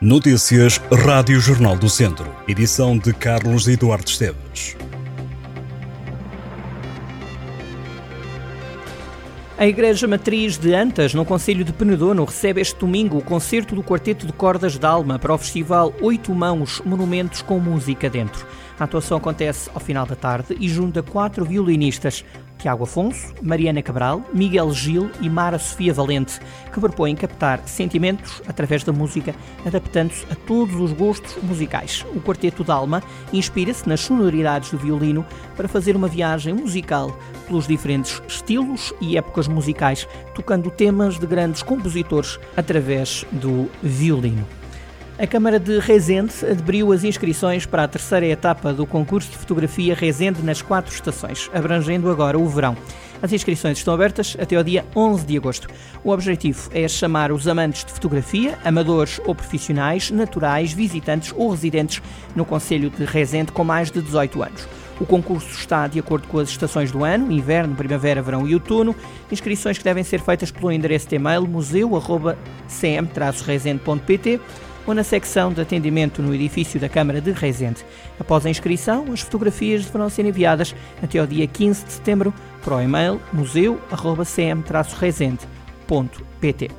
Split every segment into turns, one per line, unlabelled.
Notícias Rádio Jornal do Centro. Edição de Carlos Eduardo Esteves.
A Igreja Matriz de Antas, no Conselho de Penedono, recebe este domingo o concerto do Quarteto de Cordas d'Alma para o Festival Oito Mãos Monumentos com Música Dentro. A atuação acontece ao final da tarde e junta quatro violinistas, Tiago Afonso, Mariana Cabral, Miguel Gil e Mara Sofia Valente, que propõem captar sentimentos através da música, adaptando-se a todos os gostos musicais. O Quarteto d'Alma inspira-se nas sonoridades do violino para fazer uma viagem musical pelos diferentes estilos e épocas musicais, tocando temas de grandes compositores através do violino. A Câmara de Rezende abriu as inscrições para a terceira etapa do concurso de fotografia Rezende nas quatro estações, abrangendo agora o verão. As inscrições estão abertas até ao dia 11 de agosto. O objetivo é chamar os amantes de fotografia, amadores ou profissionais, naturais, visitantes ou residentes no Conselho de Rezende com mais de 18 anos. O concurso está de acordo com as estações do ano, inverno, primavera, verão e outono. Inscrições que devem ser feitas pelo endereço de e-mail museu.cm-rezende.pt ou na secção de atendimento no edifício da Câmara de Rezende. Após a inscrição, as fotografias deverão ser enviadas até ao dia 15 de setembro para o e-mail museu.cm-rezende.pt.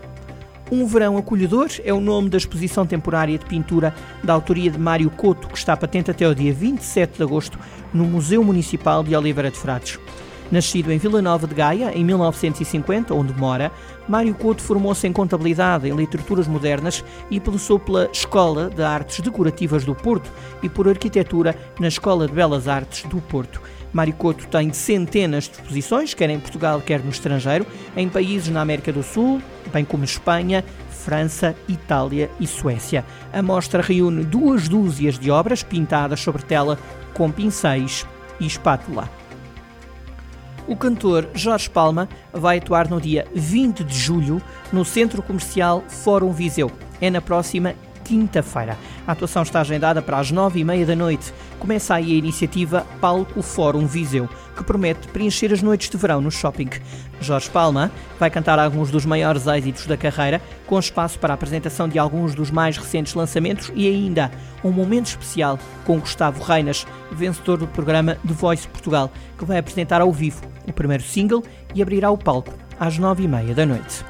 Um Verão Acolhedor é o nome da exposição temporária de pintura da autoria de Mário Couto, que está patente até o dia 27 de agosto no Museu Municipal de Oliveira de Frades. Nascido em Vila Nova de Gaia, em 1950, onde mora, Mário Couto formou-se em Contabilidade, em Literaturas Modernas e passou pela Escola de Artes Decorativas do Porto e por Arquitetura na Escola de Belas Artes do Porto. Mário Couto tem centenas de exposições, quer em Portugal, quer no estrangeiro, em países na América do Sul, bem como Espanha, França, Itália e Suécia. A mostra reúne duas dúzias de obras pintadas sobre tela com pincéis e espátula. O cantor Jorge Palma vai atuar no dia 20 de julho no Centro Comercial Fórum Viseu. É na próxima quinta-feira. A atuação está agendada para as nove e meia da noite. Começa aí a iniciativa Palco Fórum Viseu, que promete preencher as noites de verão no shopping. Jorge Palma vai cantar alguns dos maiores êxitos da carreira, com espaço para a apresentação de alguns dos mais recentes lançamentos e ainda um momento especial com Gustavo Reinas, vencedor do programa The Voice Portugal, que vai apresentar ao vivo o primeiro single e abrirá o palco às nove e meia da noite.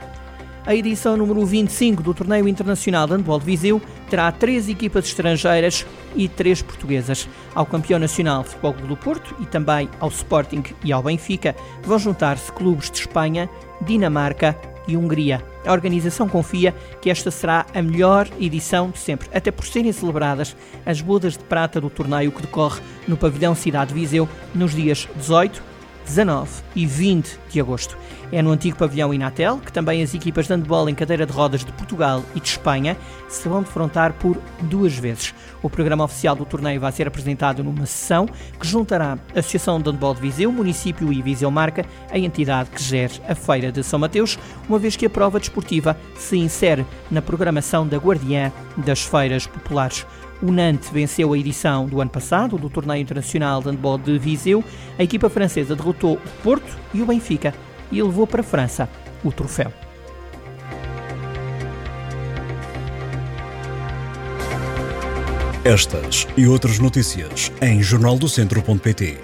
A edição número 25 do Torneio Internacional de Handball de Viseu terá três equipas estrangeiras e três portuguesas. Ao campeão nacional de Futebol do Porto e também ao Sporting e ao Benfica vão juntar-se clubes de Espanha, Dinamarca e Hungria. A organização confia que esta será a melhor edição de sempre, até por serem celebradas as bodas de prata do torneio que decorre no pavilhão Cidade de Viseu nos dias 18, 19 e 20 de agosto. É no antigo pavilhão Inatel que também as equipas de handball em cadeira de rodas de Portugal e de Espanha se vão defrontar por duas vezes. O programa oficial do torneio vai ser apresentado numa sessão que juntará a Associação de Handball de Viseu, município e Viseu Marca, a entidade que gere a Feira de São Mateus, uma vez que a prova desportiva se insere na programação da Guardiã das Feiras Populares. O Nantes venceu a edição do ano passado do Torneio Internacional de Handball de Viseu. A equipa francesa derrotou o Porto e o Benfica e levou para a França o troféu.
Estas e outras notícias em jornaldocentro.pt